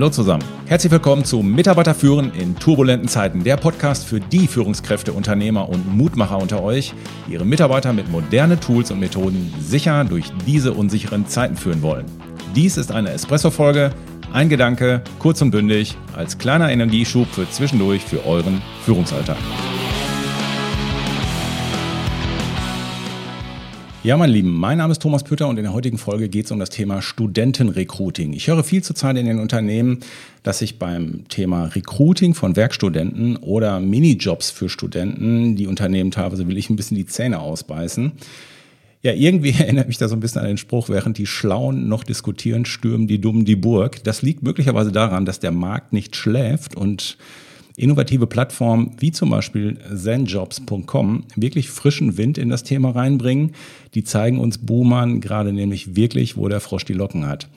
Hallo zusammen. Herzlich willkommen zu Mitarbeiter führen in turbulenten Zeiten, der Podcast für die Führungskräfte, Unternehmer und Mutmacher unter euch, die ihre Mitarbeiter mit modernen Tools und Methoden sicher durch diese unsicheren Zeiten führen wollen. Dies ist eine Espresso-Folge, ein Gedanke, kurz und bündig, als kleiner Energieschub für zwischendurch für euren Führungsalltag. Ja, mein Lieben, mein Name ist Thomas Pütter und in der heutigen Folge geht es um das Thema Studentenrecruiting. Ich höre viel zurzeit in den Unternehmen, dass sich beim Thema Recruiting von Werkstudenten oder Minijobs für Studenten die Unternehmen teilweise will ich ein bisschen die Zähne ausbeißen. Ja, irgendwie erinnert mich da so ein bisschen an den Spruch, während die Schlauen noch diskutieren, stürmen die Dummen die Burg. Das liegt möglicherweise daran, dass der Markt nicht schläft und innovative Plattformen wie zum Beispiel zenjobs.com wirklich frischen Wind in das Thema reinbringen. Die zeigen uns Boomern gerade nämlich wirklich, wo der Frosch die Locken hat.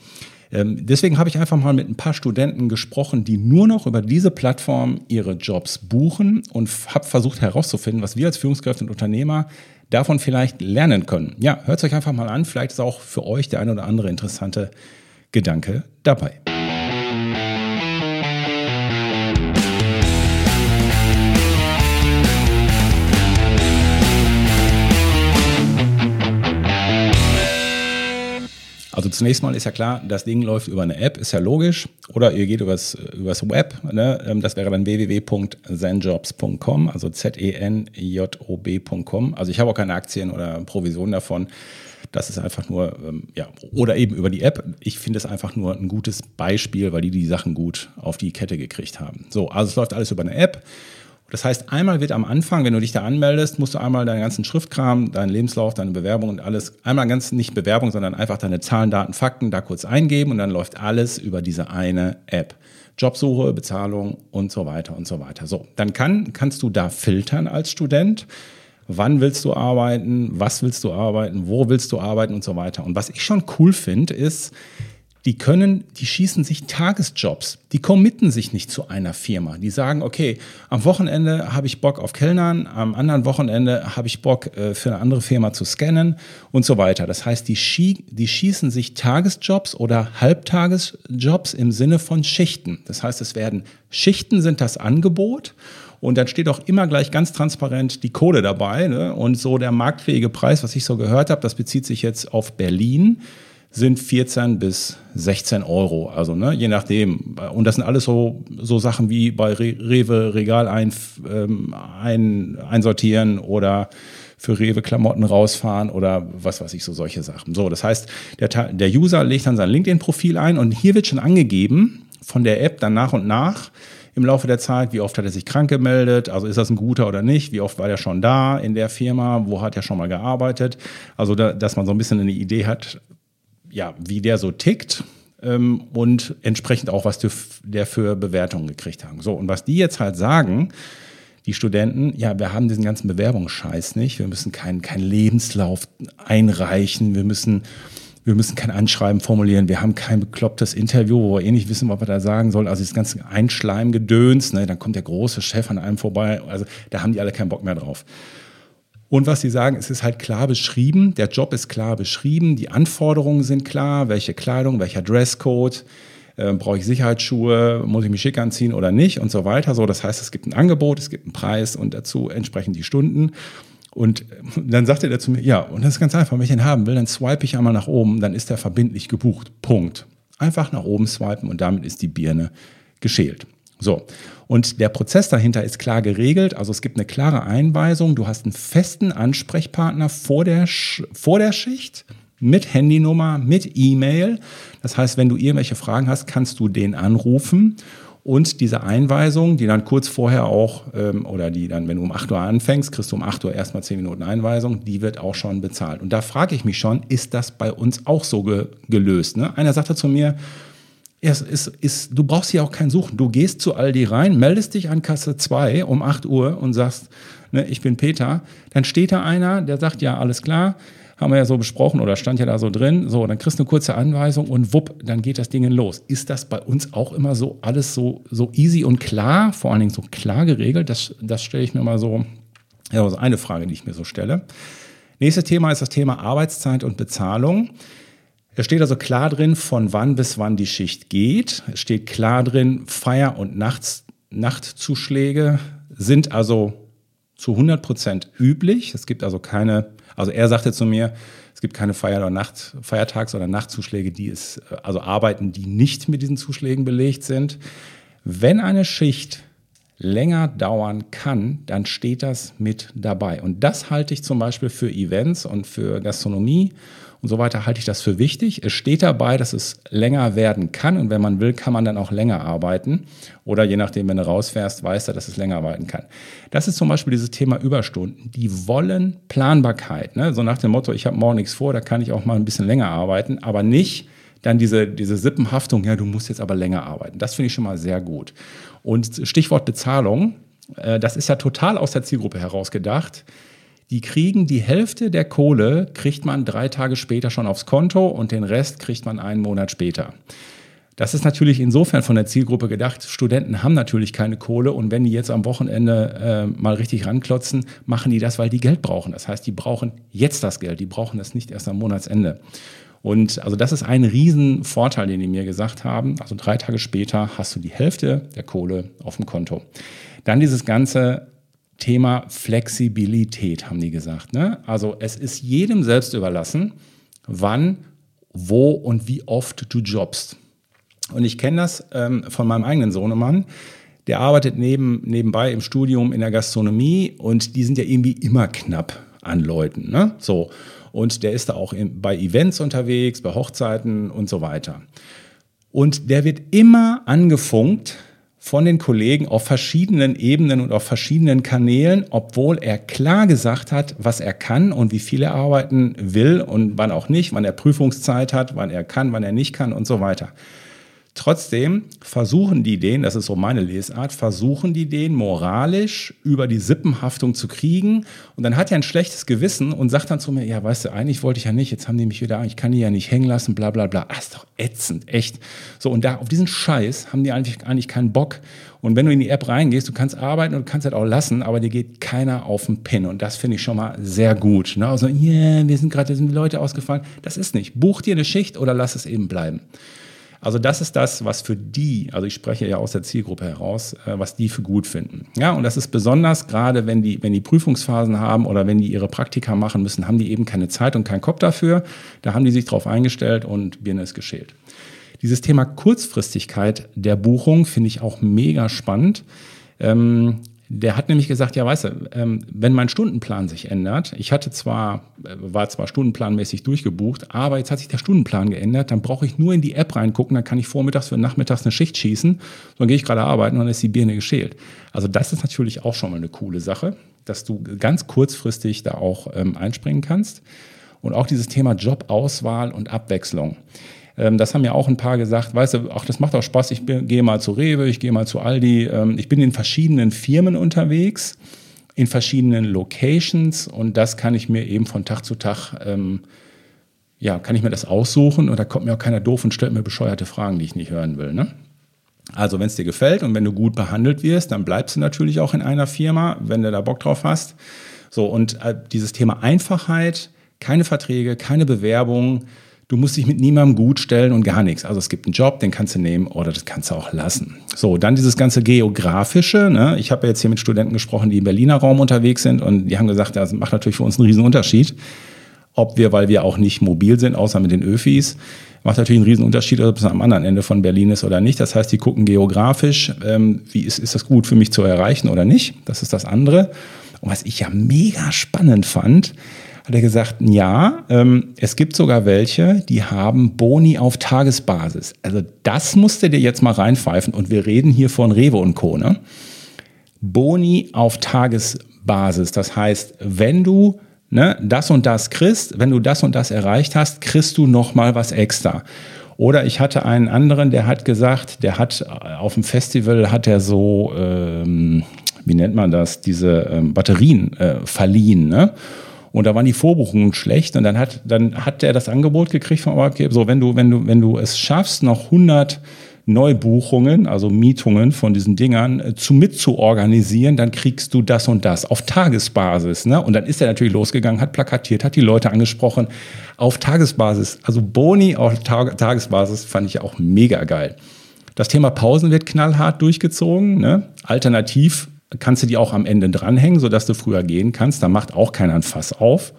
Ähm, deswegen habe ich einfach mal mit ein paar Studenten gesprochen, die nur noch über diese Plattform ihre Jobs buchen und habe versucht herauszufinden, was wir als Führungskräfte und Unternehmer davon vielleicht lernen können. Ja, hört es euch einfach mal an. Vielleicht ist auch für euch der ein oder andere interessante Gedanke dabei. Zunächst mal ist ja klar, das Ding läuft über eine App, ist ja logisch. Oder ihr geht übers, übers Web. Ne? Ähm, das wäre dann www.zenjobs.com, also Z-E-N-J-O-B.com. Also ich habe auch keine Aktien oder Provisionen davon. Das ist einfach nur, ähm, ja, oder eben über die App. Ich finde es einfach nur ein gutes Beispiel, weil die die Sachen gut auf die Kette gekriegt haben. So, also es läuft alles über eine App. Das heißt, einmal wird am Anfang, wenn du dich da anmeldest, musst du einmal deinen ganzen Schriftkram, deinen Lebenslauf, deine Bewerbung und alles, einmal ganz nicht Bewerbung, sondern einfach deine Zahlen, Daten, Fakten da kurz eingeben und dann läuft alles über diese eine App. Jobsuche, Bezahlung und so weiter und so weiter. So, dann kann, kannst du da filtern als Student. Wann willst du arbeiten? Was willst du arbeiten? Wo willst du arbeiten und so weiter? Und was ich schon cool finde, ist, die können, die schießen sich Tagesjobs, die committen sich nicht zu einer Firma. Die sagen, okay, am Wochenende habe ich Bock auf Kellnern, am anderen Wochenende habe ich Bock äh, für eine andere Firma zu scannen und so weiter. Das heißt, die, schie die schießen sich Tagesjobs oder Halbtagesjobs im Sinne von Schichten. Das heißt, es werden Schichten sind das Angebot und dann steht auch immer gleich ganz transparent die Kohle dabei. Ne? Und so der marktfähige Preis, was ich so gehört habe, das bezieht sich jetzt auf Berlin sind 14 bis 16 Euro. Also ne, je nachdem. Und das sind alles so, so Sachen wie bei Rewe Regal ein, ähm, ein, einsortieren oder für Rewe Klamotten rausfahren oder was weiß ich, so solche Sachen. So, das heißt, der, der User legt dann sein LinkedIn-Profil ein und hier wird schon angegeben von der App dann nach und nach, im Laufe der Zeit, wie oft hat er sich krank gemeldet, also ist das ein guter oder nicht, wie oft war er schon da in der Firma, wo hat er schon mal gearbeitet, also da, dass man so ein bisschen eine Idee hat, ja, wie der so tickt ähm, und entsprechend auch, was der für Bewertungen gekriegt haben. So, und was die jetzt halt sagen, die Studenten, ja, wir haben diesen ganzen Bewerbungsscheiß nicht, wir müssen keinen kein Lebenslauf einreichen, wir müssen, wir müssen kein Anschreiben formulieren, wir haben kein beklopptes Interview, wo wir eh nicht wissen, was wir da sagen sollen. Also das ganze Einschleimgedöns, ne, dann kommt der große Chef an einem vorbei, also da haben die alle keinen Bock mehr drauf. Und was sie sagen, es ist halt klar beschrieben, der Job ist klar beschrieben, die Anforderungen sind klar, welche Kleidung, welcher Dresscode, äh, brauche ich Sicherheitsschuhe, muss ich mich schick anziehen oder nicht und so weiter. So, das heißt, es gibt ein Angebot, es gibt einen Preis und dazu entsprechend die Stunden. Und äh, dann sagte er zu mir, ja, und das ist ganz einfach, wenn ich den haben will, dann swipe ich einmal nach oben, dann ist der verbindlich gebucht. Punkt. Einfach nach oben swipen und damit ist die Birne geschält. So. Und der Prozess dahinter ist klar geregelt. Also es gibt eine klare Einweisung. Du hast einen festen Ansprechpartner vor der, vor der Schicht mit Handynummer, mit E-Mail. Das heißt, wenn du irgendwelche Fragen hast, kannst du den anrufen. Und diese Einweisung, die dann kurz vorher auch, ähm, oder die dann, wenn du um 8 Uhr anfängst, kriegst du um 8 Uhr erstmal 10 Minuten Einweisung, die wird auch schon bezahlt. Und da frage ich mich schon, ist das bei uns auch so ge gelöst? Ne? Einer sagte zu mir, es ist, ist, du brauchst hier auch kein Suchen. Du gehst zu Aldi rein, meldest dich an Kasse 2 um 8 Uhr und sagst, ne, ich bin Peter. Dann steht da einer, der sagt, ja, alles klar, haben wir ja so besprochen oder stand ja da so drin. So, dann kriegst du eine kurze Anweisung und wupp, dann geht das Ding los. Ist das bei uns auch immer so alles so, so easy und klar, vor allen Dingen so klar geregelt? Das, das stelle ich mir mal so, ja, also eine Frage, die ich mir so stelle. Nächstes Thema ist das Thema Arbeitszeit und Bezahlung. Es steht also klar drin, von wann bis wann die Schicht geht. Es steht klar drin, Feier- und Nachts Nachtzuschläge sind also zu 100 Prozent üblich. Es gibt also keine, also er sagte zu mir, es gibt keine Feier- oder Nacht, Feiertags- oder Nachtzuschläge, die es, also Arbeiten, die nicht mit diesen Zuschlägen belegt sind. Wenn eine Schicht länger dauern kann, dann steht das mit dabei. Und das halte ich zum Beispiel für Events und für Gastronomie und so weiter halte ich das für wichtig. Es steht dabei, dass es länger werden kann und wenn man will, kann man dann auch länger arbeiten. Oder je nachdem, wenn du rausfährst, weiß er, dass es länger arbeiten kann. Das ist zum Beispiel dieses Thema Überstunden. Die wollen Planbarkeit. Ne? So nach dem Motto, ich habe morgen nichts vor, da kann ich auch mal ein bisschen länger arbeiten, aber nicht dann diese, diese Sippenhaftung, ja, du musst jetzt aber länger arbeiten. Das finde ich schon mal sehr gut. Und Stichwort Bezahlung, äh, das ist ja total aus der Zielgruppe herausgedacht. Die kriegen die Hälfte der Kohle, kriegt man drei Tage später schon aufs Konto und den Rest kriegt man einen Monat später. Das ist natürlich insofern von der Zielgruppe gedacht. Studenten haben natürlich keine Kohle und wenn die jetzt am Wochenende äh, mal richtig ranklotzen, machen die das, weil die Geld brauchen. Das heißt, die brauchen jetzt das Geld, die brauchen es nicht erst am Monatsende. Und also das ist ein Riesenvorteil, den die mir gesagt haben. Also drei Tage später hast du die Hälfte der Kohle auf dem Konto. Dann dieses ganze Thema Flexibilität, haben die gesagt. Ne? Also es ist jedem selbst überlassen, wann, wo und wie oft du jobbst. Und ich kenne das ähm, von meinem eigenen Sohnemann. Der arbeitet neben, nebenbei im Studium in der Gastronomie und die sind ja irgendwie immer knapp an Leuten. Ne? So. Und der ist da auch in, bei Events unterwegs, bei Hochzeiten und so weiter. Und der wird immer angefunkt von den Kollegen auf verschiedenen Ebenen und auf verschiedenen Kanälen, obwohl er klar gesagt hat, was er kann und wie viel er arbeiten will und wann auch nicht, wann er Prüfungszeit hat, wann er kann, wann er nicht kann und so weiter. Trotzdem versuchen die den, das ist so meine Lesart, versuchen die den moralisch über die Sippenhaftung zu kriegen. Und dann hat er ein schlechtes Gewissen und sagt dann zu mir, ja, weißt du, eigentlich wollte ich ja nicht, jetzt haben die mich wieder, ich kann die ja nicht hängen lassen, bla bla bla. Ah, ist doch ätzend, echt. So, und da auf diesen Scheiß haben die eigentlich, eigentlich keinen Bock. Und wenn du in die App reingehst, du kannst arbeiten und du kannst halt auch lassen, aber dir geht keiner auf den Pin. Und das finde ich schon mal sehr gut. Ne? Also, yeah, wir sind gerade, sind Leute ausgefallen. Das ist nicht. Buch dir eine Schicht oder lass es eben bleiben. Also das ist das, was für die, also ich spreche ja aus der Zielgruppe heraus, äh, was die für gut finden. Ja, und das ist besonders gerade, wenn die, wenn die Prüfungsphasen haben oder wenn die ihre Praktika machen müssen, haben die eben keine Zeit und keinen Kopf dafür. Da haben die sich drauf eingestellt und Birne ist geschält. Dieses Thema Kurzfristigkeit der Buchung finde ich auch mega spannend. Ähm, der hat nämlich gesagt, ja, weißt du, ähm, wenn mein Stundenplan sich ändert, ich hatte zwar, äh, war zwar stundenplanmäßig durchgebucht, aber jetzt hat sich der Stundenplan geändert, dann brauche ich nur in die App reingucken, dann kann ich vormittags für nachmittags eine Schicht schießen, dann gehe ich gerade arbeiten und dann ist die Birne geschält. Also das ist natürlich auch schon mal eine coole Sache, dass du ganz kurzfristig da auch ähm, einspringen kannst. Und auch dieses Thema Jobauswahl und Abwechslung. Ähm, das haben ja auch ein paar gesagt, weißt du, ach, das macht auch Spaß, ich gehe mal zu Rewe, ich gehe mal zu Aldi. Ähm, ich bin in verschiedenen Firmen unterwegs, in verschiedenen Locations und das kann ich mir eben von Tag zu Tag, ähm, ja, kann ich mir das aussuchen und da kommt mir auch keiner doof und stellt mir bescheuerte Fragen, die ich nicht hören will. Ne? Also wenn es dir gefällt und wenn du gut behandelt wirst, dann bleibst du natürlich auch in einer Firma, wenn du da Bock drauf hast. So, und äh, dieses Thema Einfachheit, keine Verträge, keine Bewerbung, Du musst dich mit niemandem gut stellen und gar nichts. Also es gibt einen Job, den kannst du nehmen oder das kannst du auch lassen. So, dann dieses ganze geografische. Ne? Ich habe jetzt hier mit Studenten gesprochen, die im Berliner Raum unterwegs sind und die haben gesagt, das macht natürlich für uns einen riesen Unterschied. Ob wir, weil wir auch nicht mobil sind, außer mit den Öfis, macht natürlich einen riesen Unterschied, ob es am anderen Ende von Berlin ist oder nicht. Das heißt, die gucken geografisch, ähm, wie ist, ist das gut für mich zu erreichen oder nicht. Das ist das andere. Und was ich ja mega spannend fand, hat er gesagt, ja, ähm, es gibt sogar welche, die haben Boni auf Tagesbasis. Also das musst du dir jetzt mal reinpfeifen und wir reden hier von Rewe und Co. Ne? Boni auf Tagesbasis. Das heißt, wenn du ne, das und das kriegst, wenn du das und das erreicht hast, kriegst du noch mal was extra. Oder ich hatte einen anderen, der hat gesagt, der hat äh, auf dem Festival hat er so, ähm, wie nennt man das, diese ähm, Batterien äh, verliehen. Ne? Und da waren die Vorbuchungen schlecht und dann hat, dann hat er das Angebot gekriegt vom Arbeitgeber, so wenn du, wenn du, wenn du es schaffst, noch 100 Neubuchungen, also Mietungen von diesen Dingern, äh, zu mitzuorganisieren, dann kriegst du das und das auf Tagesbasis. Ne? Und dann ist er natürlich losgegangen, hat plakatiert, hat die Leute angesprochen auf Tagesbasis. Also Boni auf Tag Tagesbasis fand ich auch mega geil. Das Thema Pausen wird knallhart durchgezogen. Ne? Alternativ kannst du die auch am Ende dranhängen, sodass du früher gehen kannst. Da macht auch keiner ein Fass auf.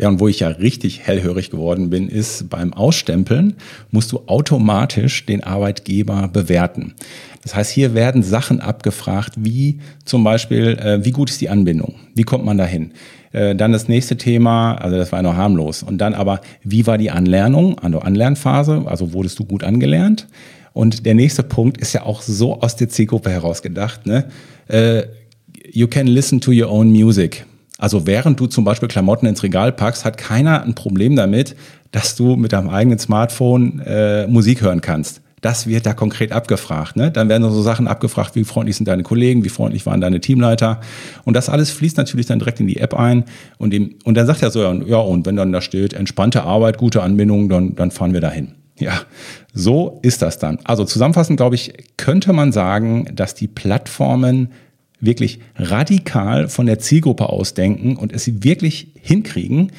Ja, und wo ich ja richtig hellhörig geworden bin, ist beim Ausstempeln musst du automatisch den Arbeitgeber bewerten. Das heißt, hier werden Sachen abgefragt, wie zum Beispiel, äh, wie gut ist die Anbindung? Wie kommt man dahin? Äh, dann das nächste Thema, also das war noch harmlos. Und dann aber, wie war die Anlernung, also Anlernphase? Also wurdest du gut angelernt? Und der nächste Punkt ist ja auch so aus der Zielgruppe heraus gedacht. Ne? Äh, you can listen to your own music. Also während du zum Beispiel Klamotten ins Regal packst, hat keiner ein Problem damit, dass du mit deinem eigenen Smartphone äh, Musik hören kannst. Das wird da konkret abgefragt. Ne? Dann werden so Sachen abgefragt, wie freundlich sind deine Kollegen, wie freundlich waren deine Teamleiter. Und das alles fließt natürlich dann direkt in die App ein. Und, dem, und dann sagt er so, ja, und wenn dann da steht, entspannte Arbeit, gute Anbindung, dann, dann fahren wir dahin. Ja, so ist das dann. Also zusammenfassend, glaube ich, könnte man sagen, dass die Plattformen wirklich radikal von der Zielgruppe ausdenken und es sie wirklich hinkriegen,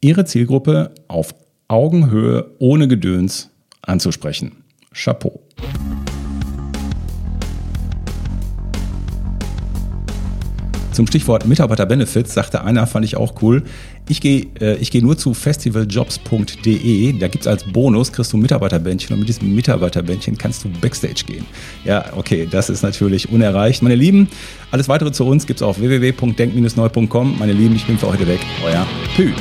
ihre Zielgruppe auf Augenhöhe ohne Gedöns anzusprechen. Chapeau. Zum Stichwort Mitarbeiterbenefits sagte einer, fand ich auch cool. Ich gehe äh, geh nur zu festivaljobs.de. Da gibt es als Bonus, kriegst du Mitarbeiterbändchen und mit diesem Mitarbeiterbändchen kannst du Backstage gehen. Ja, okay, das ist natürlich unerreicht. Meine Lieben, alles weitere zu uns gibt es auf www.denk-neu.com. Meine Lieben, ich bin für heute weg. Euer Pü.